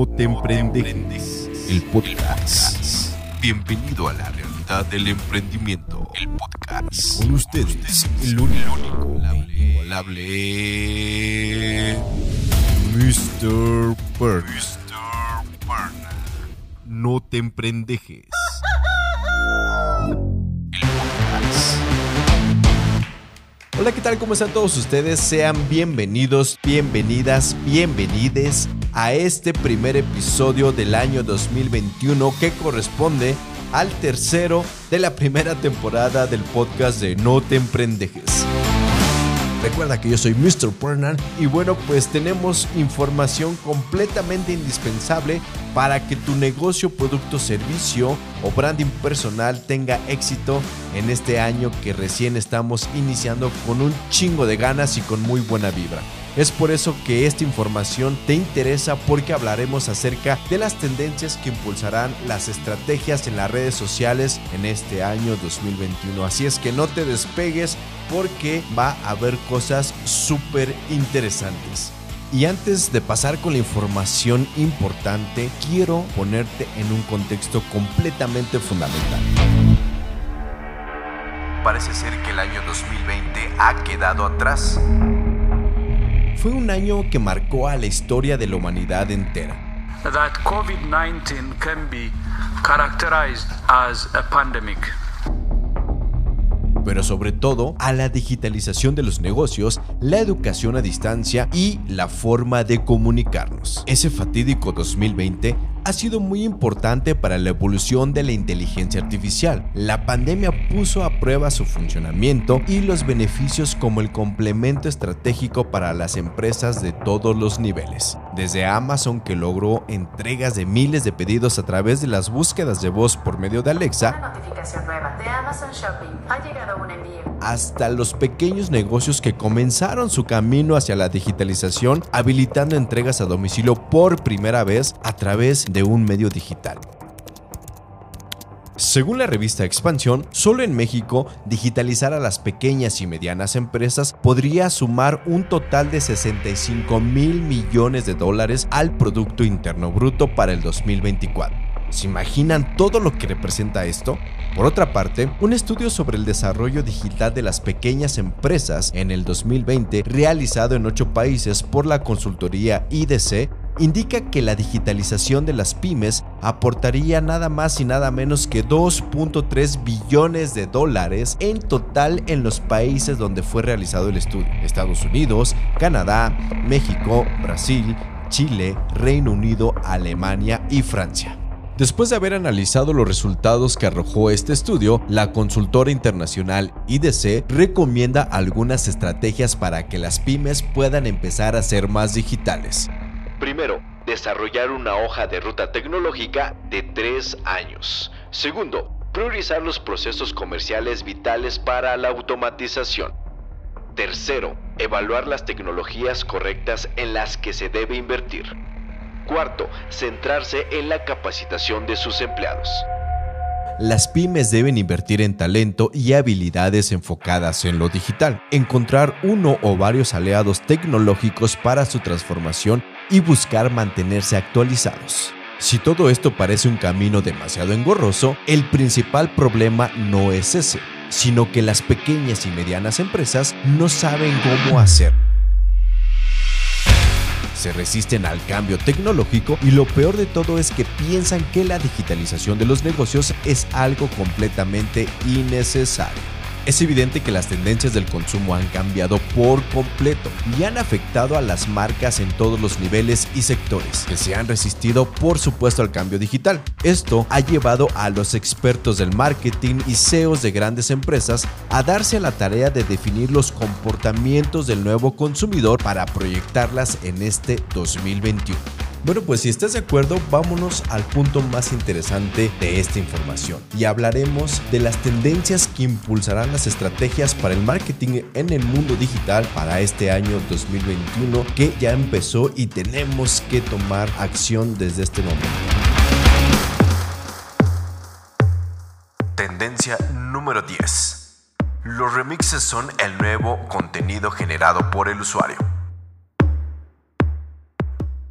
No te emprendes. El podcast. Bienvenido a la realidad del emprendimiento. El podcast. Con ustedes, el único, inigualable Mr. Burn. No te emprendejes. Hola, ¿qué tal? ¿Cómo están todos ustedes? Sean bienvenidos, bienvenidas, bienvenides a este primer episodio del año 2021 que corresponde al tercero de la primera temporada del podcast de No te emprendejes. Recuerda que yo soy Mr. Pernan y bueno, pues tenemos información completamente indispensable para que tu negocio, producto, servicio o branding personal tenga éxito en este año que recién estamos iniciando con un chingo de ganas y con muy buena vibra. Es por eso que esta información te interesa porque hablaremos acerca de las tendencias que impulsarán las estrategias en las redes sociales en este año 2021. Así es que no te despegues porque va a haber cosas súper interesantes. Y antes de pasar con la información importante, quiero ponerte en un contexto completamente fundamental. Parece ser que el año 2020 ha quedado atrás fue un año que marcó a la historia de la humanidad entera. That COVID-19 can be characterized as a pandemic pero sobre todo a la digitalización de los negocios, la educación a distancia y la forma de comunicarnos. Ese fatídico 2020 ha sido muy importante para la evolución de la inteligencia artificial. La pandemia puso a prueba su funcionamiento y los beneficios como el complemento estratégico para las empresas de todos los niveles. Desde Amazon que logró entregas de miles de pedidos a través de las búsquedas de voz por medio de Alexa, hasta los pequeños negocios que comenzaron su camino hacia la digitalización, habilitando entregas a domicilio por primera vez a través de un medio digital. Según la revista Expansión, solo en México digitalizar a las pequeñas y medianas empresas podría sumar un total de 65 mil millones de dólares al Producto Interno Bruto para el 2024. ¿Se imaginan todo lo que representa esto? Por otra parte, un estudio sobre el desarrollo digital de las pequeñas empresas en el 2020, realizado en ocho países por la consultoría IDC, indica que la digitalización de las pymes aportaría nada más y nada menos que 2.3 billones de dólares en total en los países donde fue realizado el estudio. Estados Unidos, Canadá, México, Brasil, Chile, Reino Unido, Alemania y Francia. Después de haber analizado los resultados que arrojó este estudio, la consultora internacional IDC recomienda algunas estrategias para que las pymes puedan empezar a ser más digitales. Primero, desarrollar una hoja de ruta tecnológica de tres años. Segundo, priorizar los procesos comerciales vitales para la automatización. Tercero, evaluar las tecnologías correctas en las que se debe invertir. Cuarto, centrarse en la capacitación de sus empleados. Las pymes deben invertir en talento y habilidades enfocadas en lo digital, encontrar uno o varios aliados tecnológicos para su transformación y buscar mantenerse actualizados. Si todo esto parece un camino demasiado engorroso, el principal problema no es ese, sino que las pequeñas y medianas empresas no saben cómo hacer. Se resisten al cambio tecnológico y lo peor de todo es que piensan que la digitalización de los negocios es algo completamente innecesario. Es evidente que las tendencias del consumo han cambiado por completo y han afectado a las marcas en todos los niveles y sectores, que se han resistido por supuesto al cambio digital. Esto ha llevado a los expertos del marketing y CEOs de grandes empresas a darse la tarea de definir los comportamientos del nuevo consumidor para proyectarlas en este 2021. Bueno, pues si estás de acuerdo, vámonos al punto más interesante de esta información y hablaremos de las tendencias que impulsarán las estrategias para el marketing en el mundo digital para este año 2021 que ya empezó y tenemos que tomar acción desde este momento. Tendencia número 10. Los remixes son el nuevo contenido generado por el usuario.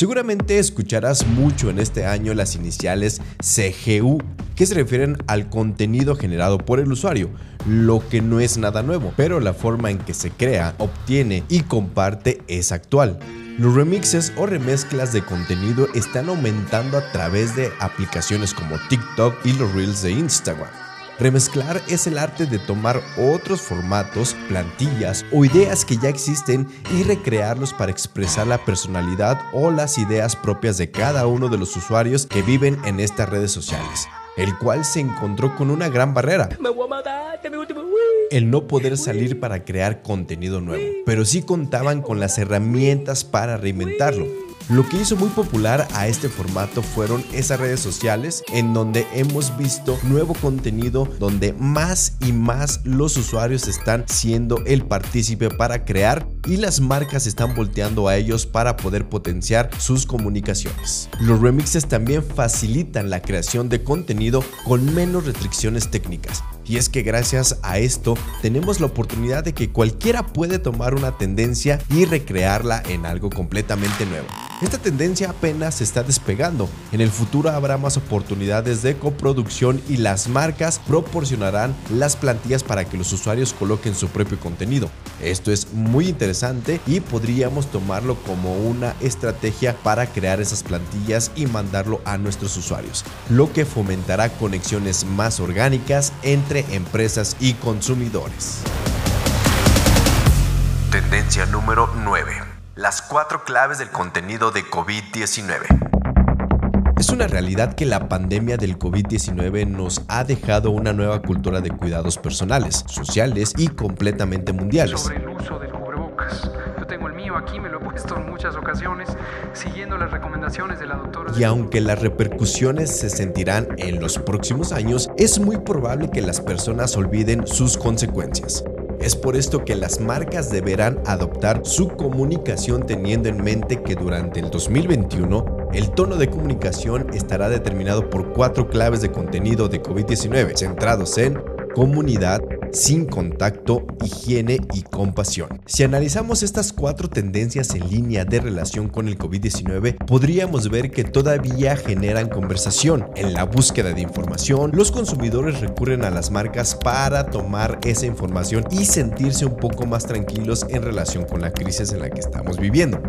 Seguramente escucharás mucho en este año las iniciales CGU, que se refieren al contenido generado por el usuario, lo que no es nada nuevo, pero la forma en que se crea, obtiene y comparte es actual. Los remixes o remezclas de contenido están aumentando a través de aplicaciones como TikTok y los Reels de Instagram. Remezclar es el arte de tomar otros formatos, plantillas o ideas que ya existen y recrearlos para expresar la personalidad o las ideas propias de cada uno de los usuarios que viven en estas redes sociales, el cual se encontró con una gran barrera. El no poder salir para crear contenido nuevo, pero sí contaban con las herramientas para reinventarlo. Lo que hizo muy popular a este formato fueron esas redes sociales en donde hemos visto nuevo contenido donde más y más los usuarios están siendo el partícipe para crear y las marcas están volteando a ellos para poder potenciar sus comunicaciones. Los remixes también facilitan la creación de contenido con menos restricciones técnicas. Y es que gracias a esto tenemos la oportunidad de que cualquiera puede tomar una tendencia y recrearla en algo completamente nuevo. Esta tendencia apenas se está despegando. En el futuro habrá más oportunidades de coproducción y las marcas proporcionarán las plantillas para que los usuarios coloquen su propio contenido. Esto es muy interesante y podríamos tomarlo como una estrategia para crear esas plantillas y mandarlo a nuestros usuarios, lo que fomentará conexiones más orgánicas entre empresas y consumidores. Tendencia número 9. Las cuatro claves del contenido de COVID-19. Es una realidad que la pandemia del COVID-19 nos ha dejado una nueva cultura de cuidados personales, sociales y completamente mundiales. Y aunque las repercusiones se sentirán en los próximos años, es muy probable que las personas olviden sus consecuencias. Es por esto que las marcas deberán adoptar su comunicación teniendo en mente que durante el 2021 el tono de comunicación estará determinado por cuatro claves de contenido de COVID-19 centrados en comunidad, sin contacto, higiene y compasión. Si analizamos estas cuatro tendencias en línea de relación con el COVID-19, podríamos ver que todavía generan conversación. En la búsqueda de información, los consumidores recurren a las marcas para tomar esa información y sentirse un poco más tranquilos en relación con la crisis en la que estamos viviendo.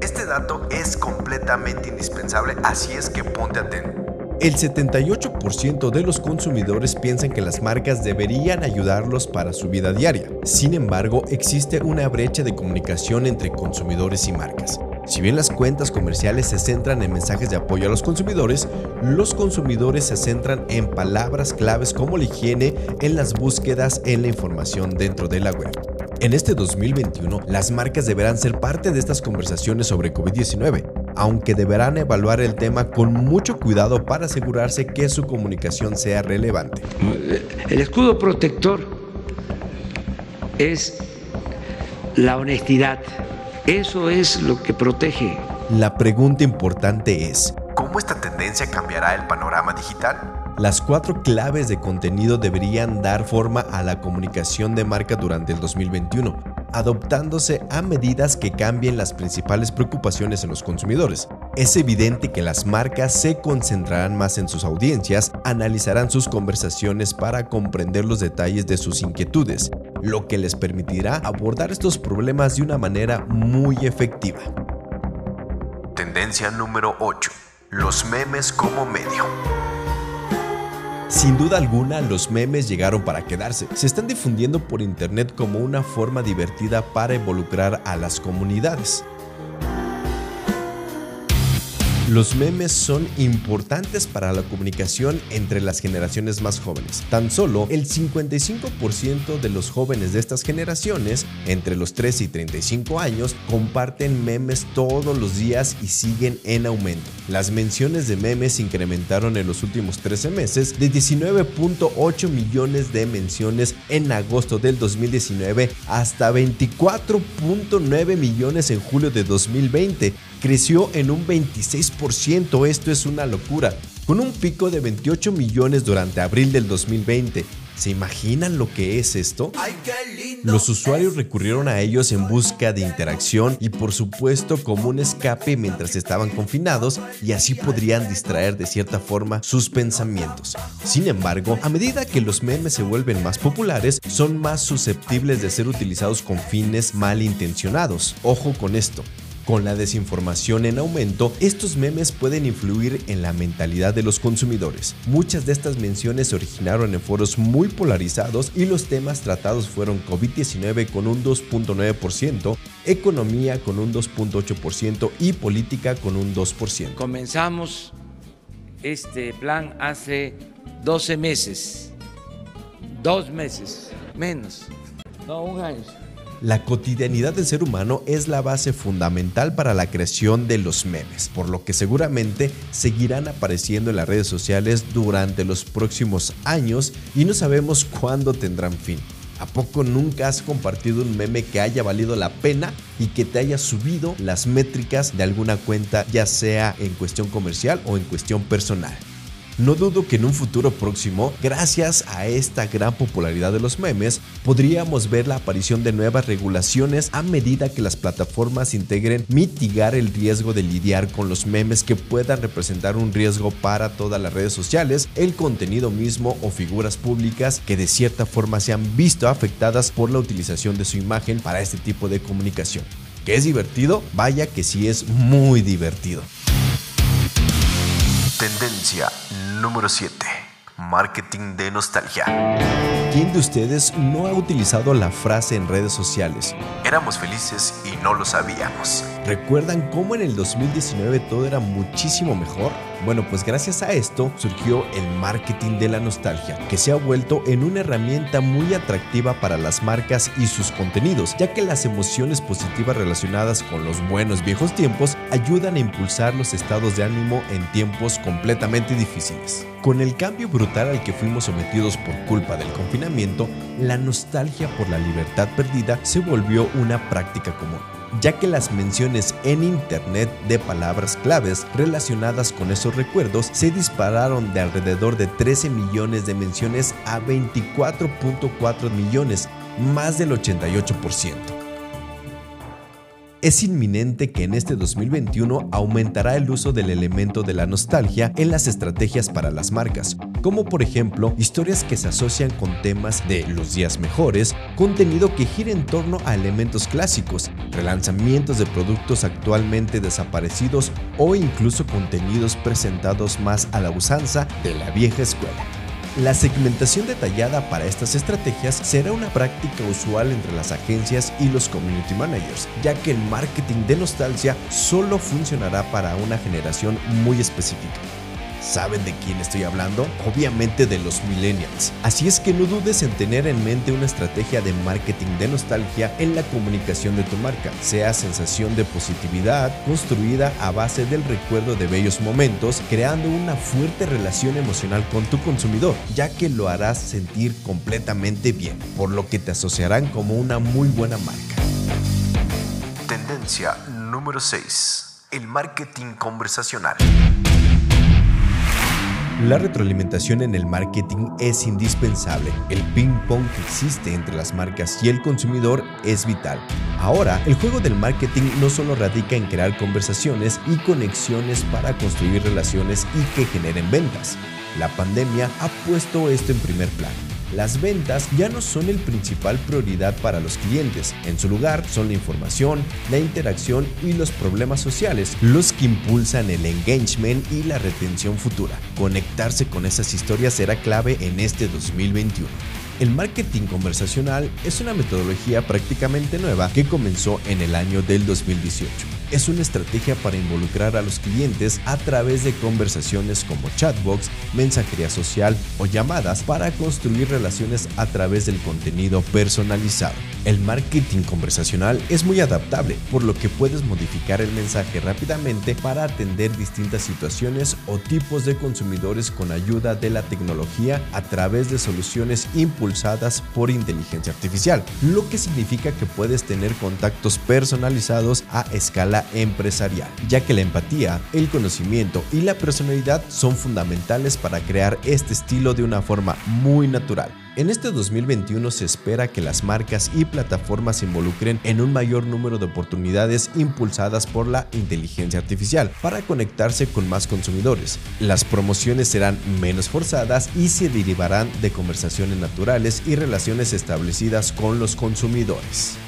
Este dato es completamente indispensable, así es que ponte atento. El 78% de los consumidores piensan que las marcas deberían ayudarlos para su vida diaria. Sin embargo, existe una brecha de comunicación entre consumidores y marcas. Si bien las cuentas comerciales se centran en mensajes de apoyo a los consumidores, los consumidores se centran en palabras claves como la higiene en las búsquedas en la información dentro de la web. En este 2021, las marcas deberán ser parte de estas conversaciones sobre COVID-19 aunque deberán evaluar el tema con mucho cuidado para asegurarse que su comunicación sea relevante. El escudo protector es la honestidad. Eso es lo que protege. La pregunta importante es, ¿cómo esta tendencia cambiará el panorama digital? Las cuatro claves de contenido deberían dar forma a la comunicación de marca durante el 2021 adoptándose a medidas que cambien las principales preocupaciones en los consumidores. Es evidente que las marcas se concentrarán más en sus audiencias, analizarán sus conversaciones para comprender los detalles de sus inquietudes, lo que les permitirá abordar estos problemas de una manera muy efectiva. Tendencia número 8. Los memes como medio. Sin duda alguna, los memes llegaron para quedarse. Se están difundiendo por internet como una forma divertida para involucrar a las comunidades. Los memes son importantes para la comunicación entre las generaciones más jóvenes. Tan solo el 55% de los jóvenes de estas generaciones, entre los 13 y 35 años, comparten memes todos los días y siguen en aumento. Las menciones de memes incrementaron en los últimos 13 meses de 19.8 millones de menciones en agosto del 2019 hasta 24.9 millones en julio de 2020 creció en un 26%, esto es una locura, con un pico de 28 millones durante abril del 2020 ¿Se imaginan lo que es esto? Los usuarios recurrieron a ellos en busca de interacción y por supuesto como un escape mientras estaban confinados y así podrían distraer de cierta forma sus pensamientos. Sin embargo, a medida que los memes se vuelven más populares, son más susceptibles de ser utilizados con fines malintencionados. Ojo con esto. Con la desinformación en aumento, estos memes pueden influir en la mentalidad de los consumidores. Muchas de estas menciones se originaron en foros muy polarizados y los temas tratados fueron COVID-19 con un 2.9%, economía con un 2.8% y política con un 2%. Comenzamos este plan hace 12 meses, dos meses, menos, no un año la cotidianidad del ser humano es la base fundamental para la creación de los memes, por lo que seguramente seguirán apareciendo en las redes sociales durante los próximos años y no sabemos cuándo tendrán fin. ¿A poco nunca has compartido un meme que haya valido la pena y que te haya subido las métricas de alguna cuenta, ya sea en cuestión comercial o en cuestión personal? No dudo que en un futuro próximo, gracias a esta gran popularidad de los memes, podríamos ver la aparición de nuevas regulaciones a medida que las plataformas integren mitigar el riesgo de lidiar con los memes que puedan representar un riesgo para todas las redes sociales, el contenido mismo o figuras públicas que de cierta forma se han visto afectadas por la utilización de su imagen para este tipo de comunicación. ¿Que es divertido? Vaya que sí es muy divertido. Tendencia número 7. Marketing de nostalgia. ¿Quién de ustedes no ha utilizado la frase en redes sociales? Éramos felices y no lo sabíamos. ¿Recuerdan cómo en el 2019 todo era muchísimo mejor? Bueno, pues gracias a esto surgió el marketing de la nostalgia, que se ha vuelto en una herramienta muy atractiva para las marcas y sus contenidos, ya que las emociones positivas relacionadas con los buenos viejos tiempos ayudan a impulsar los estados de ánimo en tiempos completamente difíciles. Con el cambio brutal al que fuimos sometidos por culpa del confinamiento, la nostalgia por la libertad perdida se volvió una práctica común ya que las menciones en Internet de palabras claves relacionadas con esos recuerdos se dispararon de alrededor de 13 millones de menciones a 24.4 millones, más del 88% es inminente que en este 2021 aumentará el uso del elemento de la nostalgia en las estrategias para las marcas, como por ejemplo historias que se asocian con temas de los días mejores, contenido que gira en torno a elementos clásicos, relanzamientos de productos actualmente desaparecidos o incluso contenidos presentados más a la usanza de la vieja escuela. La segmentación detallada para estas estrategias será una práctica usual entre las agencias y los community managers, ya que el marketing de nostalgia solo funcionará para una generación muy específica. ¿Saben de quién estoy hablando? Obviamente de los millennials. Así es que no dudes en tener en mente una estrategia de marketing de nostalgia en la comunicación de tu marca, sea sensación de positividad construida a base del recuerdo de bellos momentos, creando una fuerte relación emocional con tu consumidor, ya que lo harás sentir completamente bien, por lo que te asociarán como una muy buena marca. Tendencia número 6. El marketing conversacional. La retroalimentación en el marketing es indispensable. El ping-pong que existe entre las marcas y el consumidor es vital. Ahora, el juego del marketing no solo radica en crear conversaciones y conexiones para construir relaciones y que generen ventas. La pandemia ha puesto esto en primer plano las ventas ya no son el principal prioridad para los clientes. En su lugar son la información, la interacción y los problemas sociales los que impulsan el engagement y la retención futura. Conectarse con esas historias será clave en este 2021. El marketing conversacional es una metodología prácticamente nueva que comenzó en el año del 2018 es una estrategia para involucrar a los clientes a través de conversaciones como chatbox, mensajería social o llamadas para construir relaciones a través del contenido personalizado. El marketing conversacional es muy adaptable, por lo que puedes modificar el mensaje rápidamente para atender distintas situaciones o tipos de consumidores con ayuda de la tecnología a través de soluciones impulsadas por inteligencia artificial, lo que significa que puedes tener contactos personalizados a escala empresarial, ya que la empatía, el conocimiento y la personalidad son fundamentales para crear este estilo de una forma muy natural. En este 2021 se espera que las marcas y plataformas se involucren en un mayor número de oportunidades impulsadas por la inteligencia artificial para conectarse con más consumidores. Las promociones serán menos forzadas y se derivarán de conversaciones naturales y relaciones establecidas con los consumidores.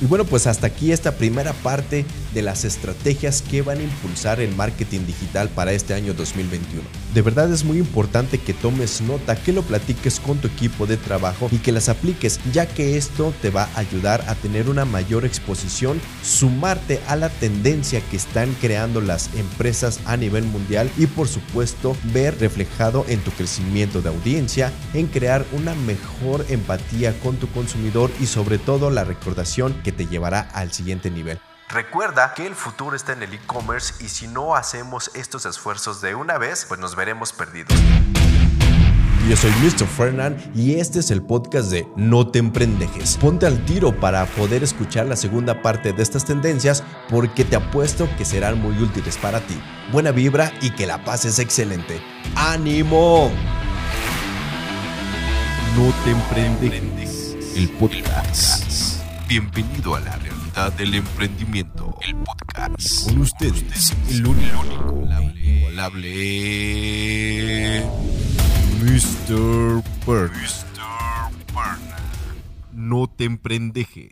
Y bueno, pues hasta aquí esta primera parte de las estrategias que van a impulsar el marketing digital para este año 2021. De verdad es muy importante que tomes nota, que lo platiques con tu equipo de trabajo y que las apliques, ya que esto te va a ayudar a tener una mayor exposición, sumarte a la tendencia que están creando las empresas a nivel mundial y por supuesto ver reflejado en tu crecimiento de audiencia, en crear una mejor empatía con tu consumidor y sobre todo la recordación que te llevará al siguiente nivel. Recuerda que el futuro está en el e-commerce y si no hacemos estos esfuerzos de una vez, pues nos veremos perdidos. Yo soy Mr. Fernand y este es el podcast de No te emprendejes. Ponte al tiro para poder escuchar la segunda parte de estas tendencias porque te apuesto que serán muy útiles para ti. Buena vibra y que la pases excelente. ¡Ánimo! No te emprendejes. El podcast. Bienvenido a la realidad del emprendimiento. El podcast. Con ustedes, el único, inigualable Mr. Burn. Mr. Burn. No te emprendejes.